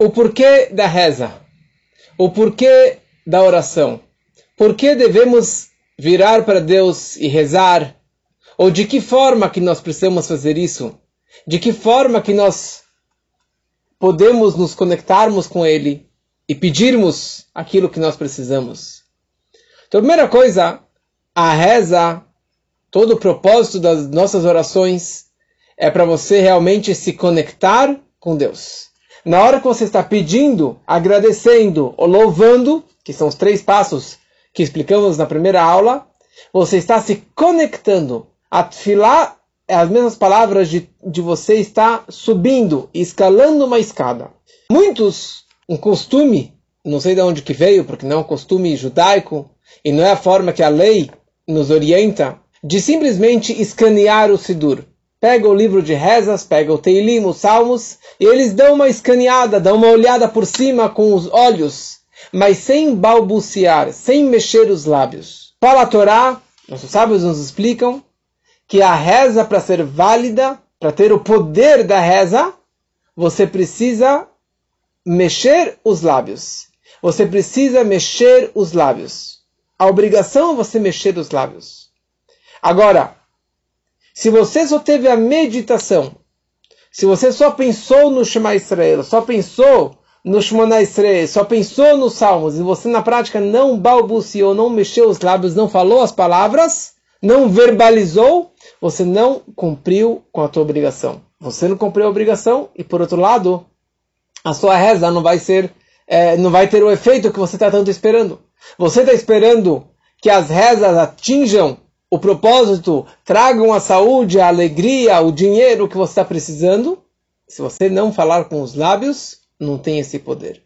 o porquê da reza, o porquê da oração. Por que devemos virar para Deus e rezar? Ou de que forma que nós precisamos fazer isso? De que forma que nós podemos nos conectarmos com Ele e pedirmos aquilo que nós precisamos? Então, a primeira coisa, a reza, todo o propósito das nossas orações é para você realmente se conectar com Deus. Na hora que você está pedindo, agradecendo ou louvando, que são os três passos que explicamos na primeira aula, você está se conectando. A filar é as mesmas palavras de, de você estar subindo, escalando uma escada. Muitos, um costume, não sei de onde que veio, porque não é um costume judaico, e não é a forma que a lei nos orienta, de simplesmente escanear o Sidur. Pega o livro de rezas, pega o Teilim, os Salmos, e eles dão uma escaneada, dão uma olhada por cima com os olhos, mas sem balbuciar, sem mexer os lábios. Para a Torá, nossos sábios nos explicam que a reza, para ser válida, para ter o poder da reza, você precisa mexer os lábios. Você precisa mexer os lábios. A obrigação é você mexer os lábios. Agora, se você só teve a meditação, se você só pensou no Shema Israel, só pensou no Shemona Israel, só pensou nos Salmos, e você na prática não balbuciou, não mexeu os lábios, não falou as palavras, não verbalizou, você não cumpriu com a tua obrigação. Você não cumpriu a obrigação e, por outro lado, a sua reza não vai ser, é, não vai ter o efeito que você está tanto esperando. Você está esperando que as rezas atinjam o propósito, tragam a saúde, a alegria, o dinheiro que você está precisando. Se você não falar com os lábios, não tem esse poder.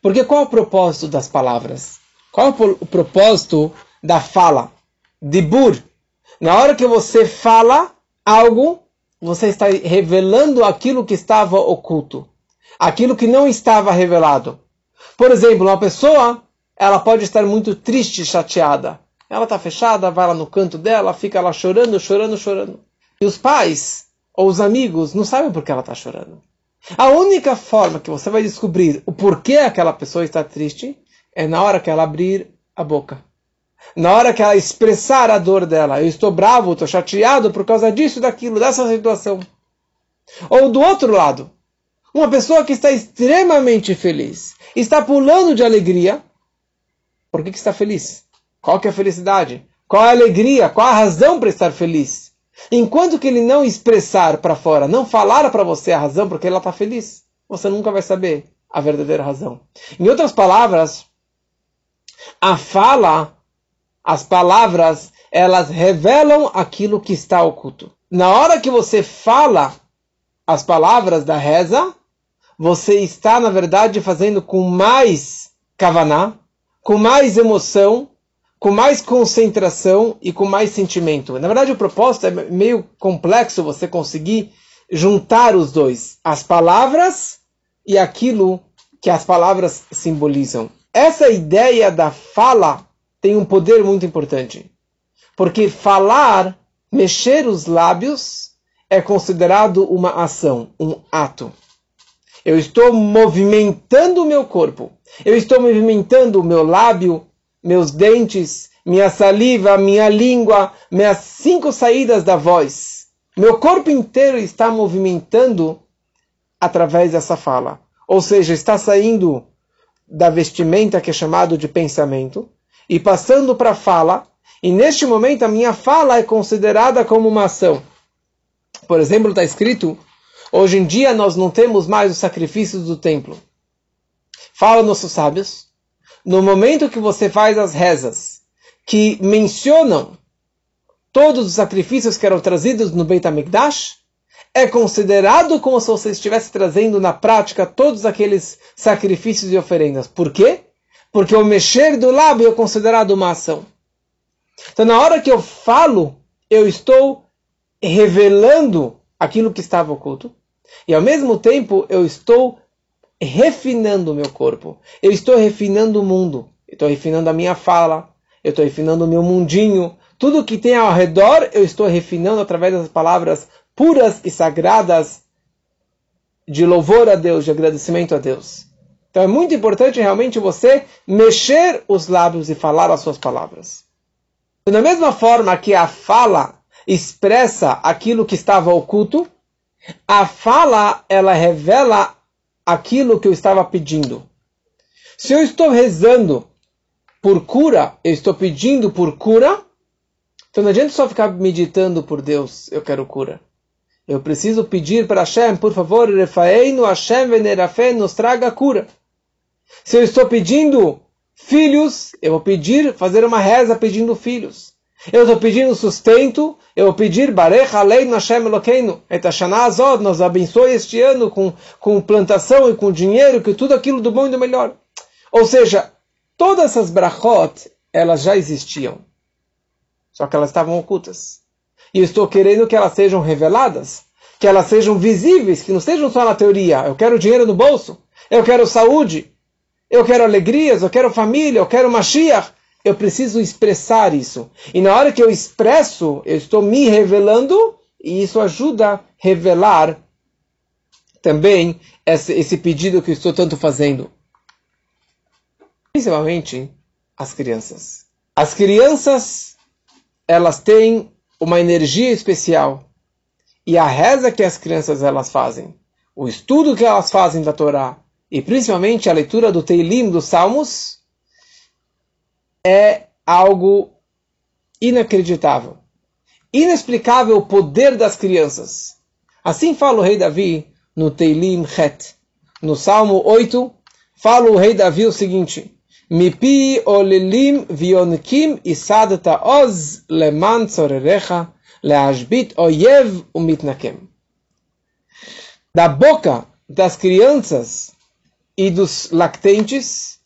Porque qual é o propósito das palavras? Qual é o propósito da fala? Dibur. Na hora que você fala algo, você está revelando aquilo que estava oculto. Aquilo que não estava revelado. Por exemplo, uma pessoa, ela pode estar muito triste, chateada. Ela está fechada, vai lá no canto dela, fica lá chorando, chorando, chorando. E os pais ou os amigos não sabem por que ela está chorando. A única forma que você vai descobrir o porquê aquela pessoa está triste é na hora que ela abrir a boca. Na hora que ela expressar a dor dela. Eu estou bravo, estou chateado por causa disso, daquilo, dessa situação. Ou do outro lado, uma pessoa que está extremamente feliz, está pulando de alegria. Por que, que está feliz? Qual que é a felicidade? Qual é a alegria? Qual a razão para estar feliz? Enquanto que ele não expressar para fora, não falar para você a razão porque ela está feliz, você nunca vai saber a verdadeira razão. Em outras palavras, a fala, as palavras, elas revelam aquilo que está oculto. Na hora que você fala as palavras da reza, você está, na verdade, fazendo com mais kavaná, com mais emoção, com mais concentração e com mais sentimento. Na verdade, o propósito é meio complexo você conseguir juntar os dois, as palavras e aquilo que as palavras simbolizam. Essa ideia da fala tem um poder muito importante. Porque falar, mexer os lábios, é considerado uma ação, um ato. Eu estou movimentando o meu corpo. Eu estou movimentando o meu lábio, meus dentes, minha saliva, minha língua, minhas cinco saídas da voz. Meu corpo inteiro está movimentando através dessa fala. Ou seja, está saindo da vestimenta que é chamado de pensamento e passando para a fala. E neste momento a minha fala é considerada como uma ação. Por exemplo, está escrito: hoje em dia nós não temos mais os sacrifícios do templo. Fala nossos sábios no momento que você faz as rezas que mencionam todos os sacrifícios que eram trazidos no Beit HaMikdash, é considerado como se você estivesse trazendo na prática todos aqueles sacrifícios e oferendas. Por quê? Porque o mexer do lábio é considerado uma ação. Então, na hora que eu falo, eu estou revelando aquilo que estava oculto. E ao mesmo tempo, eu estou refinando o meu corpo. Eu estou refinando o mundo. Eu estou refinando a minha fala. Eu estou refinando o meu mundinho. Tudo que tem ao redor, eu estou refinando através das palavras puras e sagradas de louvor a Deus, de agradecimento a Deus. Então é muito importante realmente você mexer os lábios e falar as suas palavras. Da mesma forma que a fala expressa aquilo que estava oculto, a fala ela revela aquilo que eu estava pedindo. Se eu estou rezando por cura, eu estou pedindo por cura, então não adianta só ficar meditando por Deus, eu quero cura. Eu preciso pedir para Hashem, por favor, Refaeinu Hashem Venerafé, nos traga cura. Se eu estou pedindo filhos, eu vou pedir, fazer uma reza pedindo filhos. Eu estou pedindo sustento, eu vou pedir Barecha Alei Hashem Elokeinu, et Azod, nos abençoe este ano com, com plantação e com dinheiro, que tudo aquilo do bom e do melhor. Ou seja, todas essas brachot, elas já existiam. Só que elas estavam ocultas. E eu estou querendo que elas sejam reveladas, que elas sejam visíveis, que não sejam só na teoria. Eu quero dinheiro no bolso, eu quero saúde, eu quero alegrias, eu quero família, eu quero Mashiach. Eu preciso expressar isso. E na hora que eu expresso, eu estou me revelando, e isso ajuda a revelar também esse, pedido que eu estou tanto fazendo. Principalmente as crianças. As crianças, elas têm uma energia especial. E a reza que as crianças elas fazem, o estudo que elas fazem da Torá, e principalmente a leitura do Teilim, dos Salmos, é algo inacreditável. Inexplicável o poder das crianças. Assim fala o rei Davi no Teilim Het. No Salmo 8, fala o rei Davi o seguinte: Mipi olelim vionkim isadata oz leman tzorerecha leashbit oyev umitnakem. Da boca das crianças e dos lactentes,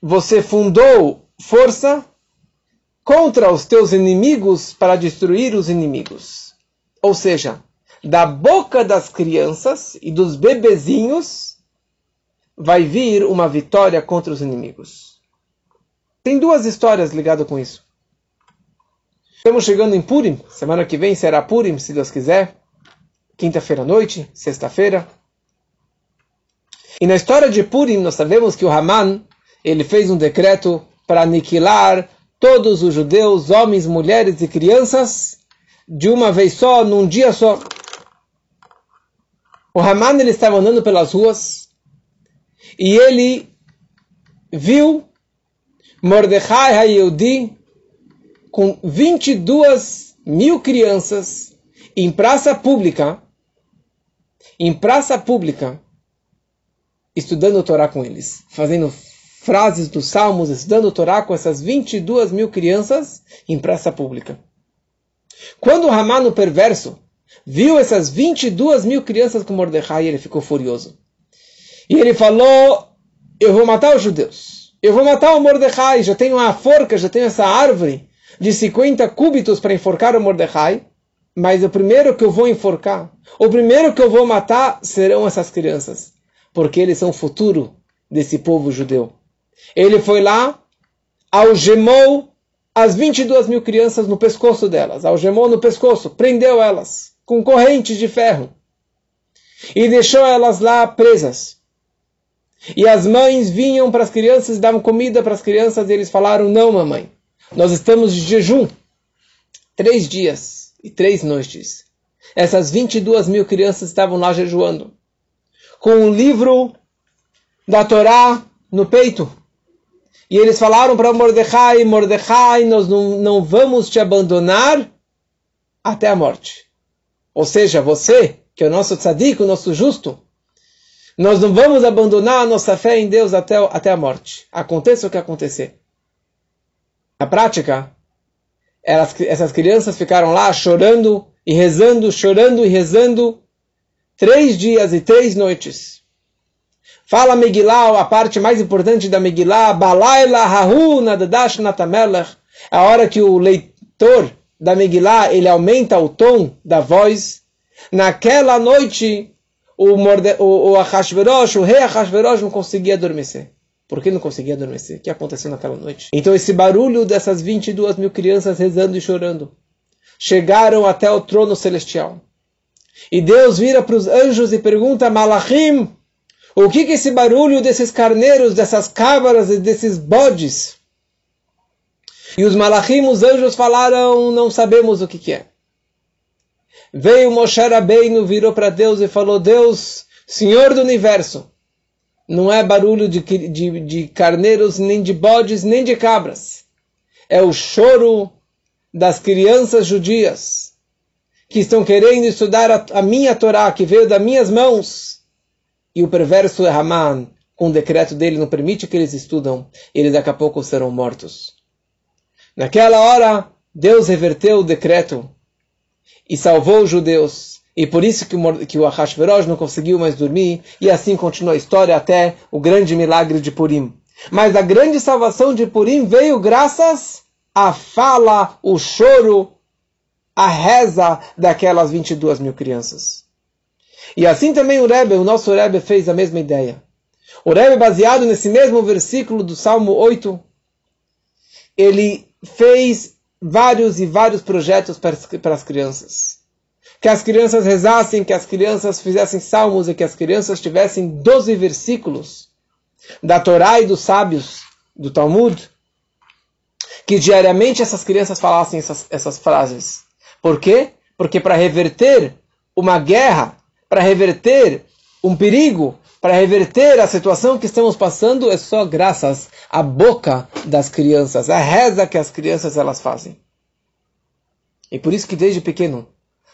você fundou força contra os teus inimigos para destruir os inimigos. Ou seja, da boca das crianças e dos bebezinhos, vai vir uma vitória contra os inimigos. Tem duas histórias ligadas com isso. Estamos chegando em Purim, semana que vem será Purim, se Deus quiser. Quinta-feira à noite, sexta-feira. E na história de Purim, nós sabemos que o Haman, ele fez um decreto para aniquilar todos os judeus, homens, mulheres e crianças, de uma vez só, num dia só. O Haman ele estava andando pelas ruas e ele viu Mordecai Hayudi com 22 mil crianças em praça pública, em praça pública, estudando Torá com eles, fazendo frases dos salmos, estudando o Torá com essas 22 mil crianças em praça pública. Quando o Ramano perverso viu essas 22 mil crianças com Mordecai, ele ficou furioso. E ele falou: Eu vou matar os judeus. Eu vou matar o Mordecai. Já tenho uma forca, já tenho essa árvore de 50 cúbitos para enforcar o Mordecai. Mas o primeiro que eu vou enforcar, o primeiro que eu vou matar serão essas crianças. Porque eles são o futuro desse povo judeu. Ele foi lá, algemou as 22 mil crianças no pescoço delas, algemou no pescoço, prendeu elas com correntes de ferro e deixou elas lá presas. E as mães vinham para as crianças davam comida para as crianças e eles falaram: Não, mamãe, nós estamos de jejum. Três dias e três noites. Essas 22 mil crianças estavam lá jejuando, com o livro da Torá no peito. E eles falaram para Mordecai: Mordecai, nós não, não vamos te abandonar até a morte. Ou seja, você, que é o nosso tzadik, o nosso justo, nós não vamos abandonar a nossa fé em Deus até, até a morte. Aconteça o que acontecer. Na prática, elas, essas crianças ficaram lá chorando e rezando, chorando e rezando, três dias e três noites. Fala Megillah, a parte mais importante da Megillah, Balayla Hahu Nadadash Natamelech, a hora que o leitor da Megillah, ele aumenta o tom da voz. Naquela noite, o, Morde, o, o Ahashverosh, o rei Ahashverosh não conseguia adormecer. Por que não conseguia adormecer? O que aconteceu naquela noite? Então esse barulho dessas 22 mil crianças rezando e chorando chegaram até o trono celestial. E Deus vira para os anjos e pergunta, Malachim, o que, que esse barulho desses carneiros, dessas cabras e desses bodes? E os malachim, os anjos falaram, não sabemos o que, que é. Veio Moshe Rabbeinu, virou para Deus e falou, Deus, Senhor do Universo, não é barulho de, de, de carneiros, nem de bodes, nem de cabras. É o choro das crianças judias que estão querendo estudar a, a minha Torá, que veio das minhas mãos. E o perverso Haman, com o decreto dele, não permite que eles estudam. Eles daqui a pouco serão mortos. Naquela hora, Deus reverteu o decreto e salvou os judeus. E por isso que o, que o Ahashverosh não conseguiu mais dormir. E assim continua a história até o grande milagre de Purim. Mas a grande salvação de Purim veio graças à fala, o choro, a reza daquelas 22 mil crianças. E assim também o Rebbe, o nosso Rebbe, fez a mesma ideia. O Rebbe, baseado nesse mesmo versículo do Salmo 8, ele fez vários e vários projetos para as, para as crianças. Que as crianças rezassem, que as crianças fizessem salmos e que as crianças tivessem 12 versículos da Torá e dos sábios do Talmud, que diariamente essas crianças falassem essas, essas frases. Por quê? Porque para reverter uma guerra, para reverter um perigo, para reverter a situação que estamos passando é só graças à boca das crianças, à reza que as crianças elas fazem. E por isso que desde pequeno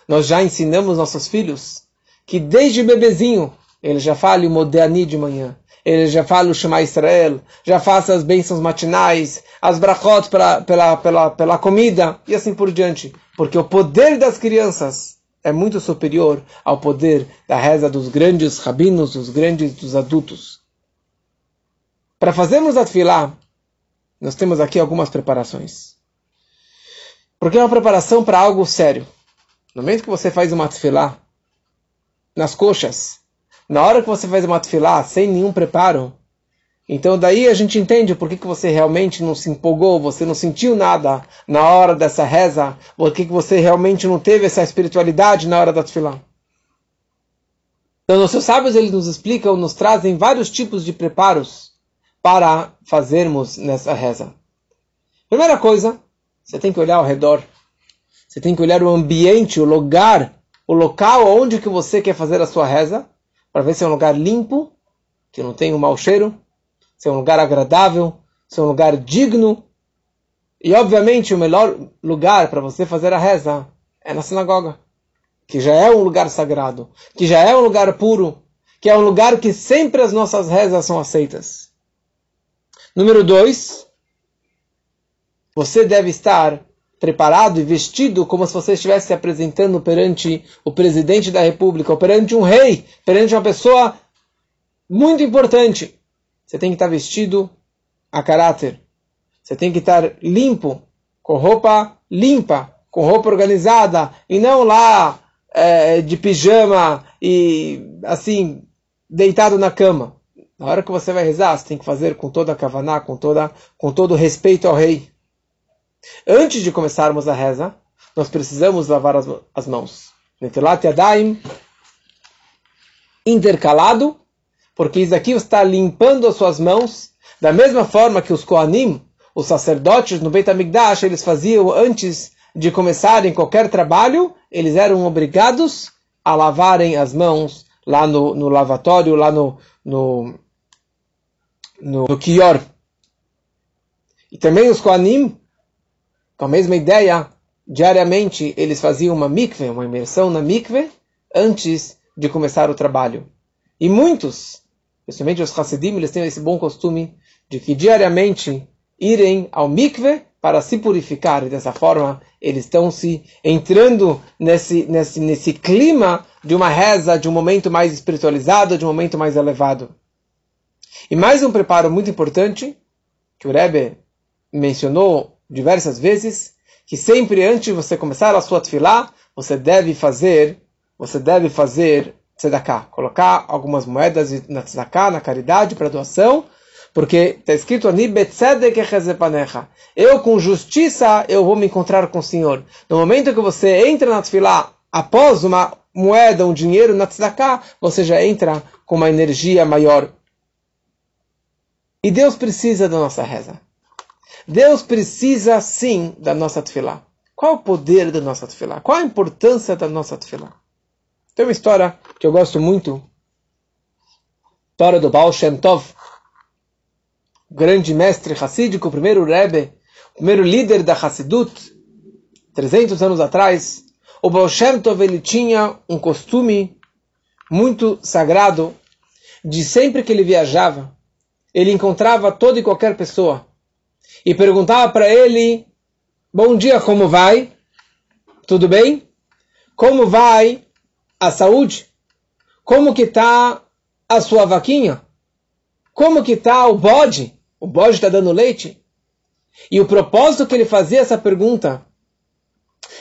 nós já ensinamos nossos filhos que desde bebezinho ele já fale o Modéani de manhã, ele já fala o Shema Israel, já faça as bênçãos matinais, as brachot pela, pela, pela, pela comida e assim por diante. Porque o poder das crianças é muito superior ao poder da reza dos grandes rabinos, dos grandes dos adultos. Para fazermos a tefilá, nós temos aqui algumas preparações. Porque é uma preparação para algo sério. No momento que você faz uma tefilá, nas coxas, na hora que você faz uma tefilá sem nenhum preparo, então daí a gente entende por que, que você realmente não se empolgou, você não sentiu nada na hora dessa reza, por que, que você realmente não teve essa espiritualidade na hora da tefilá. Então os seus sábios eles nos explicam, nos trazem vários tipos de preparos para fazermos nessa reza. Primeira coisa, você tem que olhar ao redor. Você tem que olhar o ambiente, o lugar, o local onde que você quer fazer a sua reza, para ver se é um lugar limpo, que não tem um mau cheiro, ser um lugar agradável, ser um lugar digno. E obviamente o melhor lugar para você fazer a reza é na sinagoga, que já é um lugar sagrado, que já é um lugar puro, que é um lugar que sempre as nossas rezas são aceitas. Número dois, você deve estar preparado e vestido como se você estivesse se apresentando perante o presidente da república, ou perante um rei, perante uma pessoa muito importante. Você tem que estar vestido a caráter. Você tem que estar limpo, com roupa limpa, com roupa organizada, e não lá é, de pijama e assim, deitado na cama. Na hora que você vai rezar, você tem que fazer com toda a kavaná, com, toda, com todo respeito ao rei. Antes de começarmos a reza, nós precisamos lavar as, as mãos. Netilat yadayim, intercalado porque isso aqui está limpando as suas mãos, da mesma forma que os Kohanim, os sacerdotes no Beit HaMikdash, eles faziam antes de começarem qualquer trabalho, eles eram obrigados a lavarem as mãos lá no, no lavatório, lá no, no, no, no Kior. E também os Kohanim, com a mesma ideia, diariamente eles faziam uma mikve, uma imersão na mikve, antes de começar o trabalho. E muitos Principalmente os Hasidim, eles têm esse bom costume de que diariamente irem ao mikve para se purificar. E dessa forma, eles estão se entrando nesse, nesse, nesse clima de uma reza, de um momento mais espiritualizado, de um momento mais elevado. E mais um preparo muito importante, que o Rebbe mencionou diversas vezes, que sempre antes de você começar a sua tefilá, você deve fazer, você deve fazer tzedakah, colocar algumas moedas na tzedakah, na caridade, para doação, porque está escrito ali, eu com justiça eu vou me encontrar com o Senhor. No momento que você entra na tefilá, após uma moeda, um dinheiro na tzedakah, você já entra com uma energia maior. E Deus precisa da nossa reza. Deus precisa sim da nossa tefilá. Qual o poder da nossa tefilá? Qual a importância da nossa tefilá? Tem uma história que eu gosto muito. História do Baal Shem Tov, grande mestre hassídico, o primeiro Rebbe, o primeiro líder da Hassidut, 300 anos atrás. O Baal Shem Tov ele tinha um costume muito sagrado de sempre que ele viajava, ele encontrava toda e qualquer pessoa e perguntava para ele: Bom dia, como vai? Tudo bem? Como vai a saúde? Como que está a sua vaquinha? Como que está o bode? O bode está dando leite? E o propósito que ele fazia essa pergunta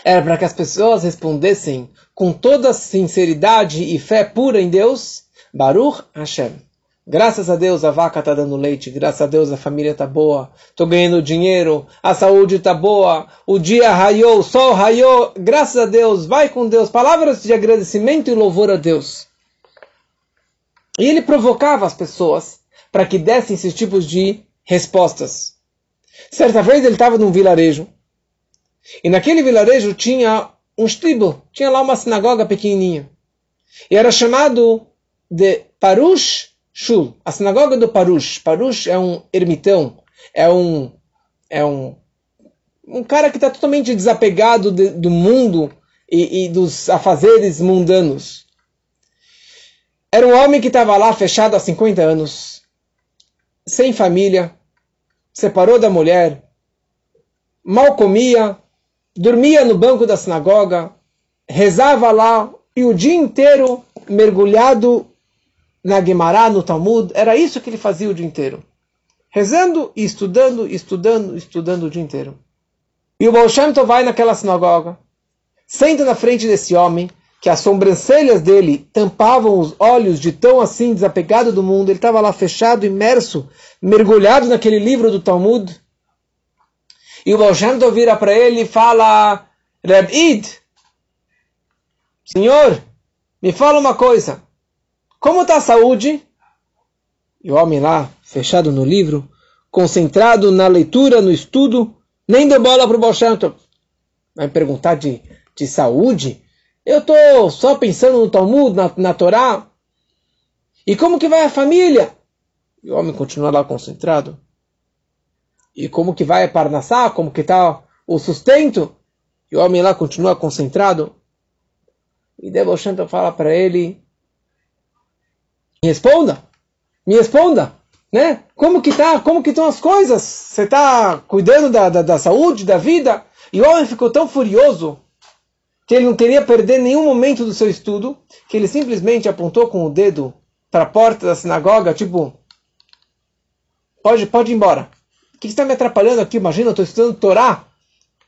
era para que as pessoas respondessem com toda sinceridade e fé pura em Deus, Baruch Hashem. Graças a Deus a vaca está dando leite, graças a Deus a família está boa, estou ganhando dinheiro, a saúde está boa, o dia raiou, o sol raiou, graças a Deus, vai com Deus, palavras de agradecimento e louvor a Deus. E ele provocava as pessoas para que dessem esses tipos de respostas. Certa vez ele estava num vilarejo, e naquele vilarejo tinha um estribo, tinha lá uma sinagoga pequenininha, e era chamado de Parush Shul, a sinagoga do Parush. Parush é um ermitão, é um, é um, um cara que está totalmente desapegado de, do mundo e, e, dos afazeres mundanos. Era um homem que estava lá fechado há 50 anos, sem família, separou da mulher, mal comia, dormia no banco da sinagoga, rezava lá e o dia inteiro mergulhado na Gemara, no Talmud, era isso que ele fazia o dia inteiro. Rezando e estudando, estudando, estudando o dia inteiro. E o Baal Shem Tov vai naquela sinagoga, senta na frente desse homem, que as sobrancelhas dele tampavam os olhos de tão assim desapegado do mundo. Ele estava lá fechado, imerso, mergulhado naquele livro do Talmud. E o Baal Shem Tov vira para ele e fala, Reb Id, Senhor, me fala uma coisa. Como está a saúde? E o homem lá, fechado no livro, concentrado na leitura, no estudo, nem deu bola para o Balshanto. Vai perguntar de, de saúde? Eu estou só pensando no Talmud, na, na Torá. E como que vai a família? E o homem continua lá concentrado. E como que vai a Parnassá? Como que está o sustento? E o homem lá continua concentrado. E Deboshanta fala para ele, me responda. Me responda. Né? Como que tá? Como que estão as coisas? Você está cuidando da, da, da, saúde, da vida? E o homem ficou tão furioso que ele não queria perder nenhum momento do seu estudo, que ele simplesmente apontou com o dedo para a porta da sinagoga, tipo, pode, pode ir embora. O que está me atrapalhando aqui? Imagina, eu estou estudando Torá.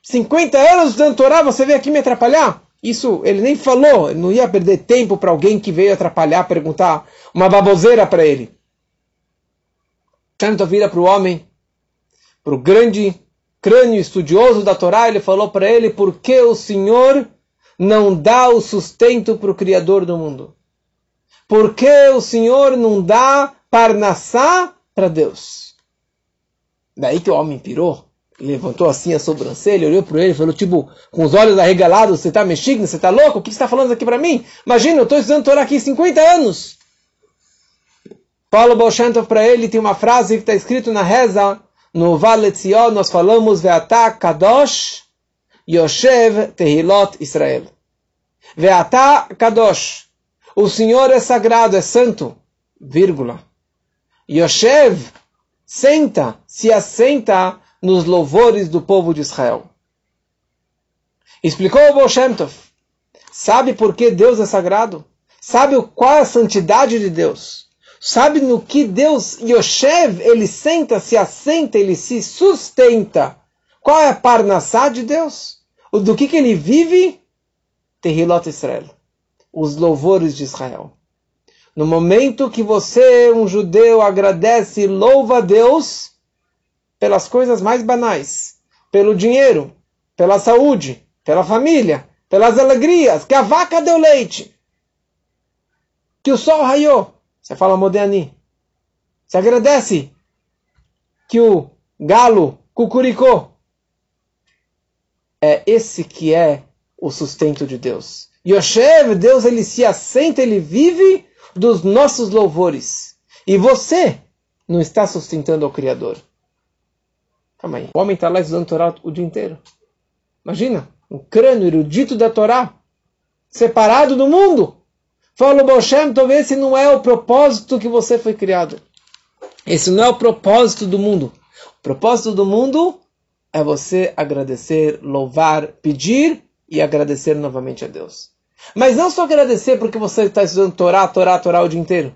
50 anos estudando Torá, você veio aqui me atrapalhar? Isso ele nem falou, ele não ia perder tempo para alguém que veio atrapalhar, perguntar uma baboseira para ele. Tanto vira para o homem, para o grande crânio estudioso da Torá, ele falou para ele: por que o Senhor não dá o sustento para o Criador do mundo? Por que o Senhor não dá parnassá para Deus? Daí que o homem pirou levantou assim a sobrancelha, olhou para ele e falou, tipo, com os olhos arregalados, você está mexendo, você está louco? O que você está falando aqui para mim? Imagina, eu estou estudando Torá aqui 50 anos. Paulo Bolshantov para ele tem uma frase que está escrito na reza, no Vale Tzion, nós falamos, Ve'ata Kadosh Yoshev Tehilot Israel. Ve'ata Kadosh. O Senhor é sagrado, é santo, vírgula. Yoshev, senta, se assenta nos louvores do povo de Israel. Explicou o Baal Sabe por que Deus é sagrado? Sabe qual é a santidade de Deus? Sabe no que Deus, Yoshev, ele senta, se assenta, ele se sustenta. Qual é a parnassá de Deus? Do que, que ele vive? Tehilot Israel. Os louvores de Israel. No momento que você, um judeu, agradece e louva a Deus, pelas coisas mais banais, pelo dinheiro, pela saúde, pela família, pelas alegrias, que a vaca deu leite, que o sol raiou. Você fala Modéani. Você agradece que o galo cucuricou. É esse que é o sustento de Deus. Yoshev, Deus, ele se assenta, ele vive dos nossos louvores. E você não está sustentando o Criador. Calma aí. O homem está lá estudando Torá o dia inteiro. Imagina, um crânio erudito da Torá, separado do mundo. Fala, Boshem, talvez esse não é o propósito que você foi criado. Esse não é o propósito do mundo. O propósito do mundo é você agradecer, louvar, pedir e agradecer novamente a Deus. Mas não só agradecer porque você está estudando Torá, Torá, Torá o dia inteiro.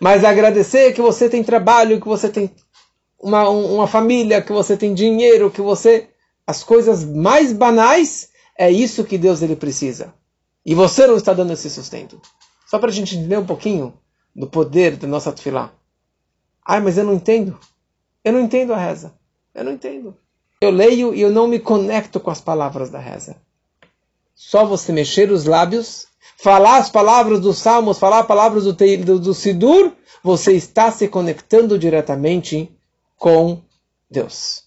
Mas agradecer que você tem trabalho, que você tem uma, uma família, que você tem dinheiro, que você. As coisas mais banais, é isso que Deus ele precisa. E você não está dando esse sustento. Só para a gente entender um pouquinho do poder da nossa tefilá. Ai, mas eu não entendo. Eu não entendo a reza. Eu não entendo. Eu leio e eu não me conecto com as palavras da reza. Só você mexer os lábios, falar as palavras dos salmos, falar as palavras do, do, do Sidur, você está se conectando diretamente com Deus.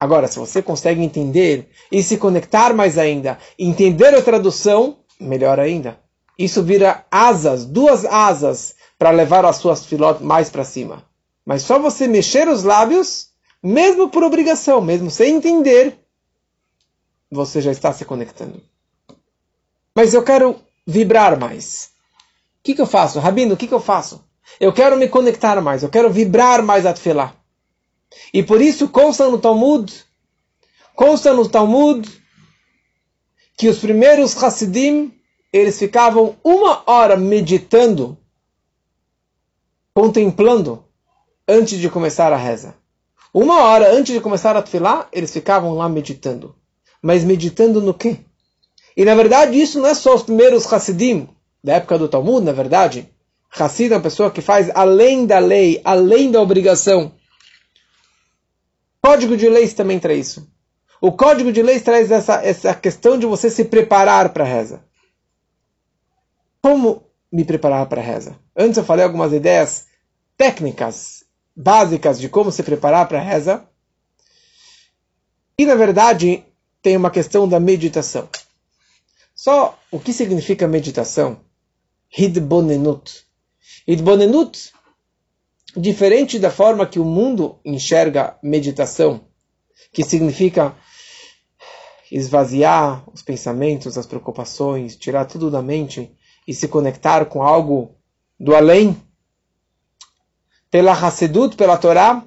Agora, se você consegue entender e se conectar mais ainda, entender a tradução, melhor ainda. Isso vira asas, duas asas, para levar as suas filó mais para cima. Mas só você mexer os lábios, mesmo por obrigação, mesmo sem entender, você já está se conectando. Mas eu quero vibrar mais. O que, que eu faço? Rabino, o que, que eu faço? Eu quero me conectar mais, eu quero vibrar mais a tefilá. E por isso consta no Talmud, consta no Talmud que os primeiros Hassidim, eles ficavam uma hora meditando, contemplando, antes de começar a reza. Uma hora antes de começar a tefilá, eles ficavam lá meditando. Mas meditando no quê? E na verdade isso não é só os primeiros Hassidim, da época do Talmud, na verdade. Hassid é uma pessoa que faz além da lei, além da obrigação. Código de leis também traz isso. O Código de Leis traz essa, essa questão de você se preparar para a reza. Como me preparar para a reza? Antes eu falei algumas ideias técnicas, básicas de como se preparar para a reza. E na verdade tem uma questão da meditação. Só o que significa meditação? Hidbonenut. Hidbonenut, diferente da forma que o mundo enxerga meditação, que significa esvaziar os pensamentos, as preocupações, tirar tudo da mente e se conectar com algo do além. Pela Hassedut, pela Torá,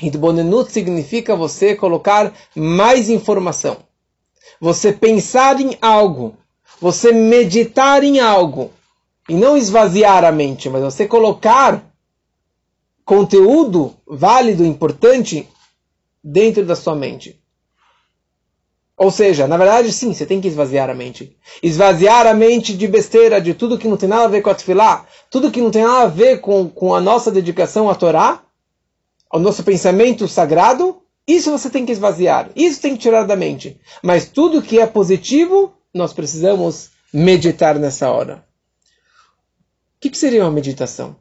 Hidbonenut significa você colocar mais informação você pensar em algo, você meditar em algo, e não esvaziar a mente, mas você colocar conteúdo válido, importante, dentro da sua mente. Ou seja, na verdade, sim, você tem que esvaziar a mente. Esvaziar a mente de besteira, de tudo que não tem nada a ver com a tefilá, tudo que não tem nada a ver com, com a nossa dedicação à Torá, ao nosso pensamento sagrado, isso você tem que esvaziar, isso tem que tirar da mente. Mas tudo que é positivo, nós precisamos meditar nessa hora. O que, seria uma meditação?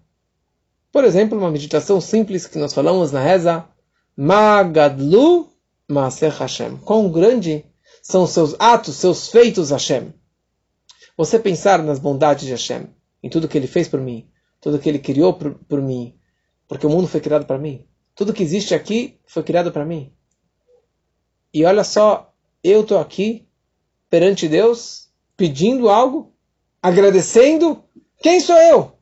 Por exemplo, uma meditação simples que nós falamos na reza, Magadlu Maaser Hashem. Quão grande são seus atos, seus feitos Hashem. Você pensar nas bondades de Hashem, em tudo que ele fez por mim, tudo que ele criou por, por mim, porque o mundo foi criado para mim. Tudo que existe aqui foi criado para mim. E olha só, eu estou aqui perante Deus pedindo algo, agradecendo. Quem sou eu?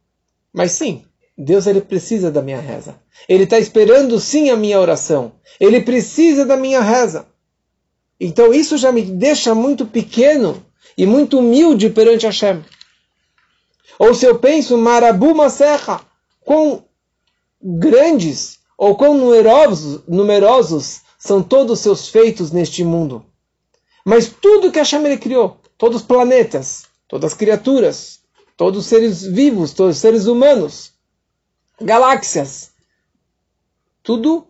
Mas sim, Deus ele precisa da minha reza. Ele está esperando sim a minha oração. Ele precisa da minha reza. Então isso já me deixa muito pequeno e muito humilde perante Hashem. Ou se eu penso, Marabu Maserra, quão grandes ou quão numerosos, numerosos são todos os seus feitos neste mundo. Mas tudo que Hashem ele criou, todos os planetas, todas as criaturas, todos os seres vivos, todos os seres humanos, galáxias, tudo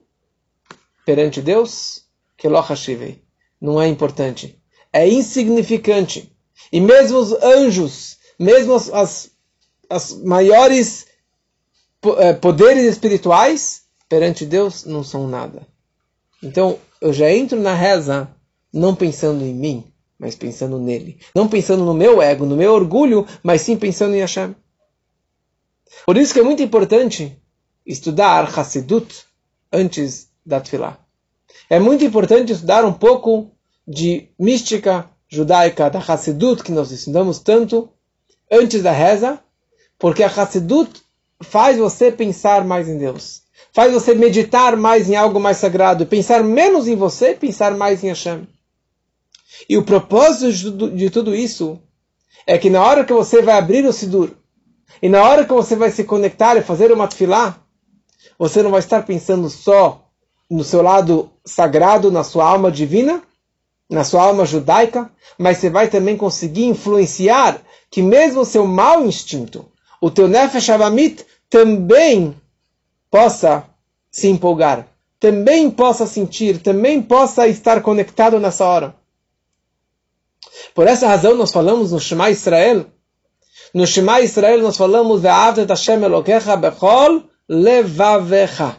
perante Deus, que não é importante. é insignificante. E mesmo os anjos, mesmo as, as, as maiores eh, poderes espirituais, perante Deus, não são nada. Então, eu já entro na reza não pensando em mim, mas pensando nele. Não pensando no meu ego, no meu orgulho, mas sim pensando em Hashem. Por isso que é muito importante estudar Hassidut antes da Tfilah. É muito importante estudar um pouco de mística judaica da Hassidut, que nós estudamos tanto, antes da reza, porque a Hassidut faz você pensar mais em Deus. Faz você meditar mais em algo mais sagrado, pensar menos em você, pensar mais em Hashem. E o propósito de tudo isso é que na hora que você vai abrir o Sidur, e na hora que você vai se conectar e fazer uma tefilá, você não vai estar pensando só no seu lado sagrado, na sua alma divina, na sua alma judaica, mas você vai também conseguir influenciar que mesmo o seu mau instinto, o teu nefesh avamit, também possa se empolgar, também possa sentir, também possa estar conectado nessa hora. Por essa razão nós falamos no Shema Israel, no Shema Israel nós falamos Ve'avdet Hashem Elokecha Bechol Levavecha.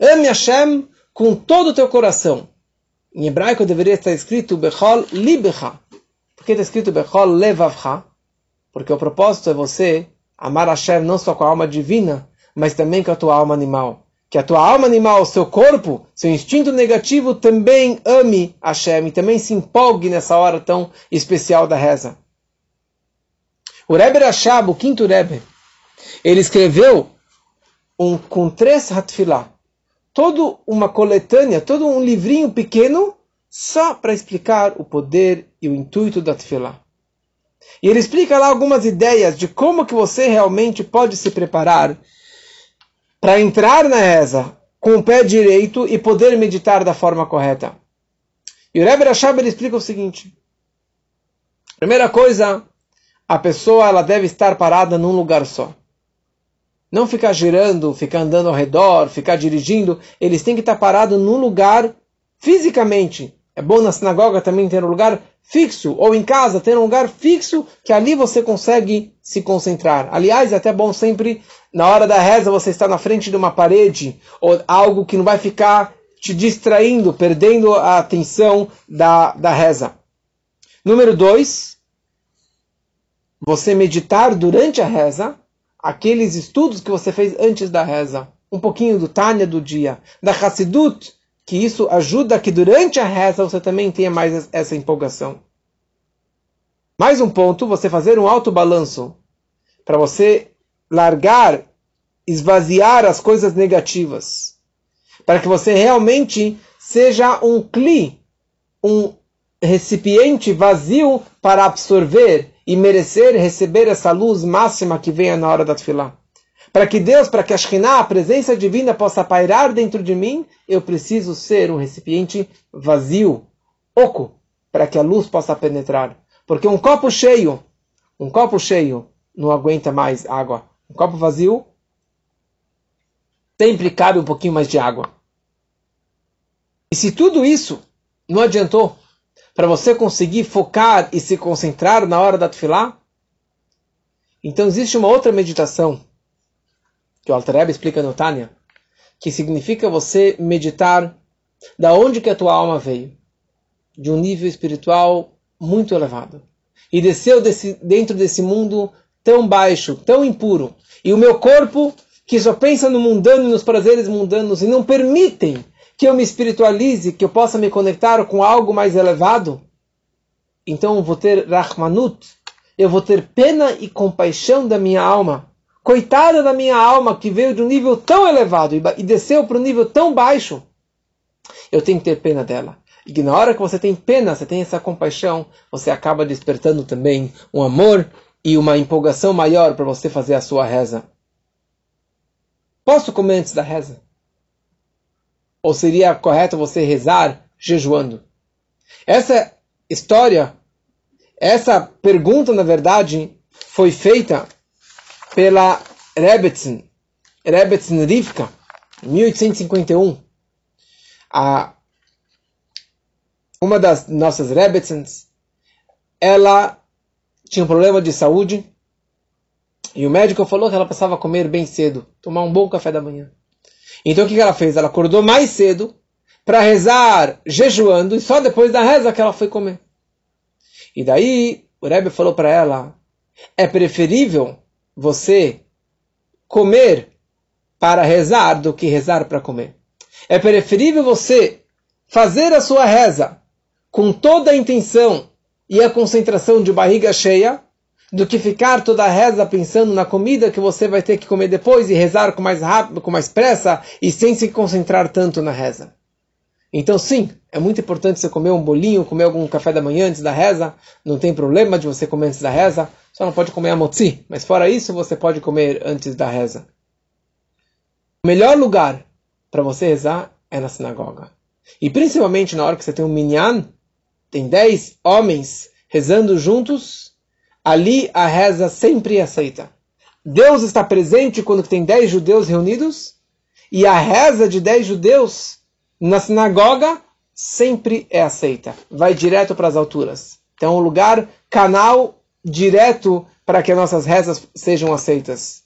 Ame Hashem com todo o teu coração. Em hebraico deveria estar escrito Bechol Libecha. Por que está escrito Bechol Levavcha? Porque o propósito é você amar Hashem não só com a alma divina, mas também com a tua alma animal. Que a tua alma animal, seu corpo, seu instinto negativo também ame Hashem e também se empolgue nessa hora tão especial da reza. O Rebbe Rashab, o quinto Rebbe, ele escreveu um, com três hatfilah, toda uma coletânea, todo um livrinho pequeno, só para explicar o poder e o intuito da tefillah. E ele explica lá algumas ideias de como que você realmente pode se preparar para entrar na reza com o pé direito e poder meditar da forma correta. E o Rebbe Rashab ele explica o seguinte: primeira coisa, a pessoa ela deve estar parada num lugar só. Não ficar girando, ficar andando ao redor, ficar dirigindo. Eles têm que estar parados num lugar fisicamente. É bom na sinagoga também ter um lugar fixo, ou em casa ter um lugar fixo que ali você consegue se concentrar. Aliás, é até bom sempre, na hora da reza, você estar na frente de uma parede, ou algo que não vai ficar te distraindo, perdendo a atenção da, da reza. Número dois, você meditar durante a reza aqueles estudos que você fez antes da reza. Um pouquinho do Tânia do dia, da Hassidut, que isso ajuda que durante a reza você também tenha mais essa empolgação. Mais um ponto, você fazer um alto balanço para você largar, esvaziar as coisas negativas, para que você realmente seja um cli, um recipiente vazio para absorver e merecer receber essa luz máxima que venha na hora da tefilá. Para que Deus, para que a Shekhinah, a presença divina, possa pairar dentro de mim, eu preciso ser um recipiente vazio, oco, para que a luz possa penetrar. Porque um copo cheio, um copo cheio não aguenta mais água. Um copo vazio sempre cabe um pouquinho mais de água. E se tudo isso não adiantou, para você conseguir focar e se concentrar na hora da tefilá? Então existe uma outra meditação que o Altareb explica no Tânia, que significa você meditar da onde que a tua alma veio, de um nível espiritual muito elevado, e desceu desse, dentro desse mundo tão baixo, tão impuro, e o meu corpo que só pensa no mundano e nos prazeres mundanos e não permitem que eu me espiritualize, que eu possa me conectar com algo mais elevado, então eu vou ter Rahmanut, eu vou ter pena e compaixão da minha alma. Coitada da minha alma que veio de um nível tão elevado e desceu para um nível tão baixo. Eu tenho que ter pena dela. E na hora que você tem pena, você tem essa compaixão, você acaba despertando também um amor e uma empolgação maior para você fazer a sua reza. Posso comer antes da reza? Ou seria correto você rezar jejuando? Essa história, essa pergunta, na verdade, foi feita pela Rebetzin, Rebetzin Rivka, em 1851. A, uma das nossas Rebetzins, ela tinha um problema de saúde e o médico falou que ela precisava comer bem cedo, tomar um bom café da manhã. Então o que ela fez? Ela acordou mais cedo para rezar jejuando e só depois da reza que ela foi comer. E daí o Rebbe falou para ela: é preferível você comer para rezar do que rezar para comer. É preferível você fazer a sua reza com toda a intenção e a concentração de barriga cheia do que ficar toda a reza pensando na comida que você vai ter que comer depois e rezar com mais rápido, com mais pressa e sem se concentrar tanto na reza. Então, sim, é muito importante você comer um bolinho, comer algum café da manhã antes da reza. Não tem problema de você comer antes da reza. Só não pode comer a motzi. Mas fora isso, você pode comer antes da reza. O melhor lugar para você rezar é na sinagoga. E principalmente na hora que você tem um minyan, tem dez homens rezando juntos, ali a reza sempre é aceita. Deus está presente quando tem dez judeus reunidos, e a reza de dez judeus na sinagoga sempre é aceita. Vai direto para as alturas. Então, um lugar, canal direto para que as nossas rezas sejam aceitas.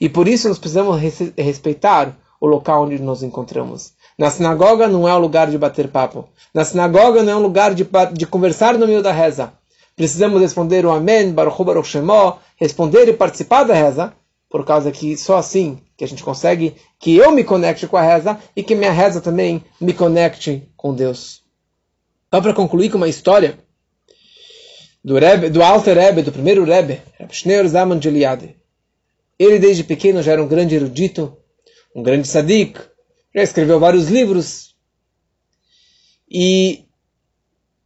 E por isso nós precisamos respeitar o local onde nos encontramos. Na sinagoga não é um lugar de bater papo. Na sinagoga não é um lugar de, de conversar no meio da reza. Precisamos responder o Amém, Baruch Baruch Shemó, responder e participar da reza, por causa que só assim que a gente consegue que eu me conecte com a reza e que minha reza também me conecte com Deus. Só para concluir com uma história do, Rebbe, do Alter Rebbe, do primeiro Rebbe, Schneur Zaman de Eliade. Ele desde pequeno já era um grande erudito, um grande sadik, já escreveu vários livros. E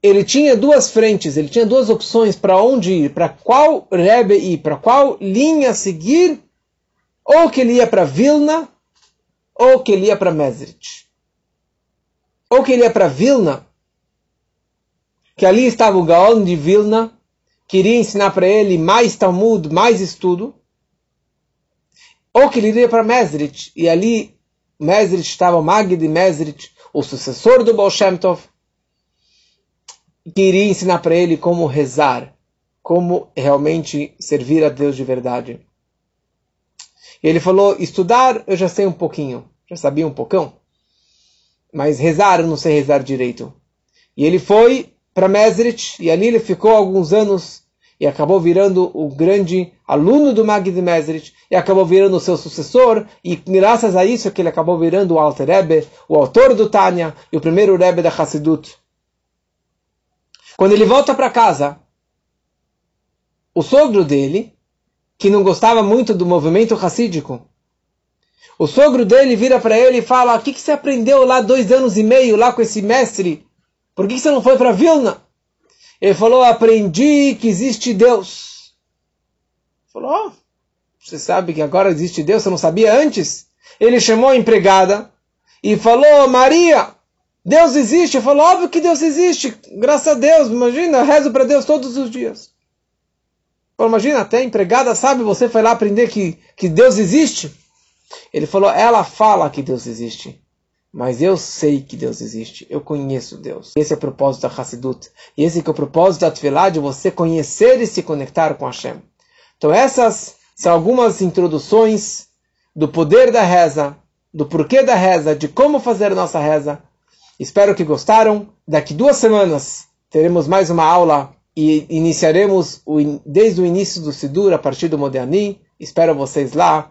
ele tinha duas frentes, ele tinha duas opções para onde ir, para qual Rebbe ir, para qual linha seguir, ou que ele ia para Vilna, ou que ele ia para Mesrit. Ou que ele ia para Vilna, que ali estava o Gaon de Vilna, queria ensinar para ele mais Talmud, mais estudo, ou que ele iria para Mesrit, e ali Mesrit estava de Mesrit, o sucessor do Baal Shem Tov, que iria ensinar para ele como rezar, como realmente servir a Deus de verdade. E ele falou: estudar eu já sei um pouquinho, já sabia um poucão, mas rezar eu não sei rezar direito. E ele foi para Mesrit e ali ele ficou alguns anos e acabou virando o grande aluno do Magid Mesrit e acabou virando o seu sucessor e graças a isso é que ele acabou virando o Alter Rebbe, o autor do Tânia e o primeiro Rebbe da Hassidut. Quando ele volta para casa, o sogro dele, que não gostava muito do movimento racídico, o sogro dele vira para ele e fala: O que, que você aprendeu lá dois anos e meio lá com esse mestre? Por que, que você não foi para Vilna? Ele falou: Aprendi que existe Deus. Ele falou: oh, Você sabe que agora existe Deus? Você não sabia antes? Ele chamou a empregada e falou: Maria, Deus existe? Ele falou: Óbvio que Deus existe. Graças a Deus. Imagina, rezo para Deus todos os dias. Imagina, até empregada sabe, você foi lá aprender que, que Deus existe. Ele falou: Ela fala que Deus existe. Mas eu sei que Deus existe, eu conheço Deus. Esse é o propósito da Hassidut. E esse é o propósito da Tfilah, de você conhecer e se conectar com Hashem. Então essas são algumas introduções do poder da reza, do porquê da reza, de como fazer nossa reza. Espero que gostaram. Daqui duas semanas teremos mais uma aula e iniciaremos o, desde o início do Sidur, a partir do Moderni. Espero vocês lá.